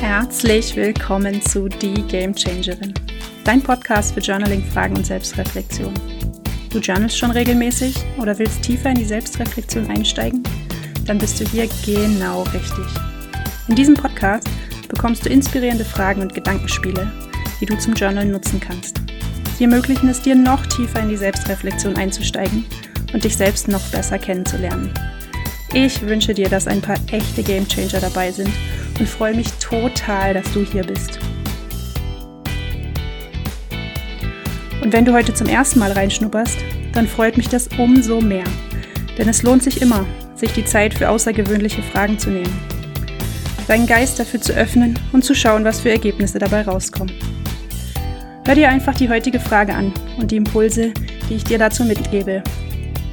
Herzlich willkommen zu Die Game Changerin, dein Podcast für Journaling, Fragen und Selbstreflexion. Du journalst schon regelmäßig oder willst tiefer in die Selbstreflexion einsteigen? Dann bist du hier genau richtig. In diesem Podcast bekommst du inspirierende Fragen und Gedankenspiele, die du zum Journal nutzen kannst. Sie ermöglichen es dir, noch tiefer in die Selbstreflexion einzusteigen und dich selbst noch besser kennenzulernen. Ich wünsche dir, dass ein paar echte Gamechanger dabei sind und freue mich total, dass du hier bist. Und wenn du heute zum ersten Mal reinschnupperst, dann freut mich das umso mehr. Denn es lohnt sich immer, sich die Zeit für außergewöhnliche Fragen zu nehmen. Deinen Geist dafür zu öffnen und zu schauen, was für Ergebnisse dabei rauskommen. Hör dir einfach die heutige Frage an und die Impulse, die ich dir dazu mitgebe.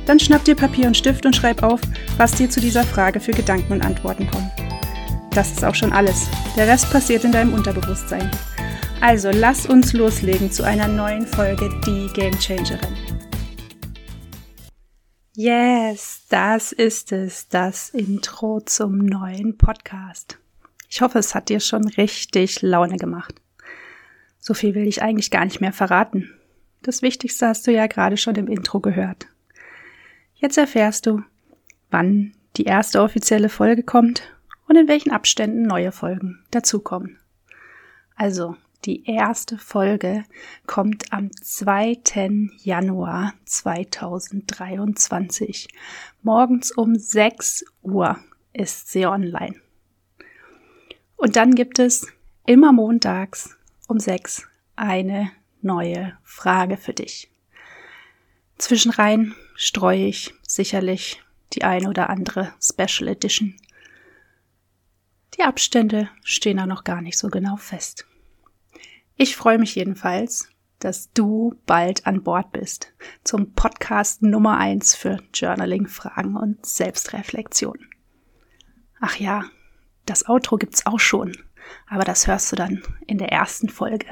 Dann schnapp dir Papier und Stift und schreib auf, was dir zu dieser Frage für Gedanken und Antworten kommen. Das ist auch schon alles. Der Rest passiert in deinem Unterbewusstsein. Also lass uns loslegen zu einer neuen Folge Die Game Changerin. Yes, das ist es, das Intro zum neuen Podcast. Ich hoffe, es hat dir schon richtig Laune gemacht. So viel will ich eigentlich gar nicht mehr verraten. Das Wichtigste hast du ja gerade schon im Intro gehört. Jetzt erfährst du, wann die erste offizielle Folge kommt und in welchen Abständen neue Folgen dazukommen. Also, die erste Folge kommt am 2. Januar 2023. Morgens um 6 Uhr ist sie online. Und dann gibt es immer montags um 6 eine neue Frage für dich. Zwischenrein streue ich sicherlich die eine oder andere Special Edition. Die Abstände stehen da noch gar nicht so genau fest. Ich freue mich jedenfalls, dass du bald an Bord bist zum Podcast Nummer eins für Journaling, Fragen und Selbstreflexion. Ach ja, das Outro gibt's auch schon, aber das hörst du dann in der ersten Folge.